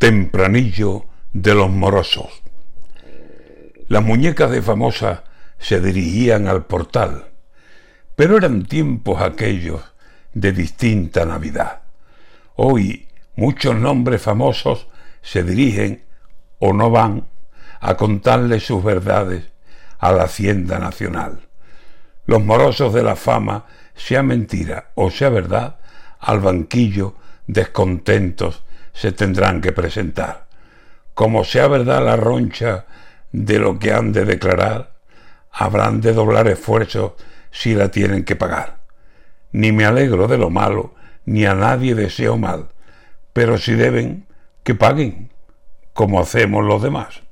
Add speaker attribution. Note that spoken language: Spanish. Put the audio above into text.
Speaker 1: Tempranillo de los morosos. Las muñecas de famosa se dirigían al portal, pero eran tiempos aquellos de distinta Navidad. Hoy muchos nombres famosos se dirigen o no van a contarle sus verdades a la Hacienda Nacional. Los morosos de la fama, sea mentira o sea verdad, al banquillo descontentos se tendrán que presentar. Como sea verdad la roncha de lo que han de declarar, habrán de doblar esfuerzos si la tienen que pagar. Ni me alegro de lo malo, ni a nadie deseo mal, pero si deben, que paguen, como hacemos los demás.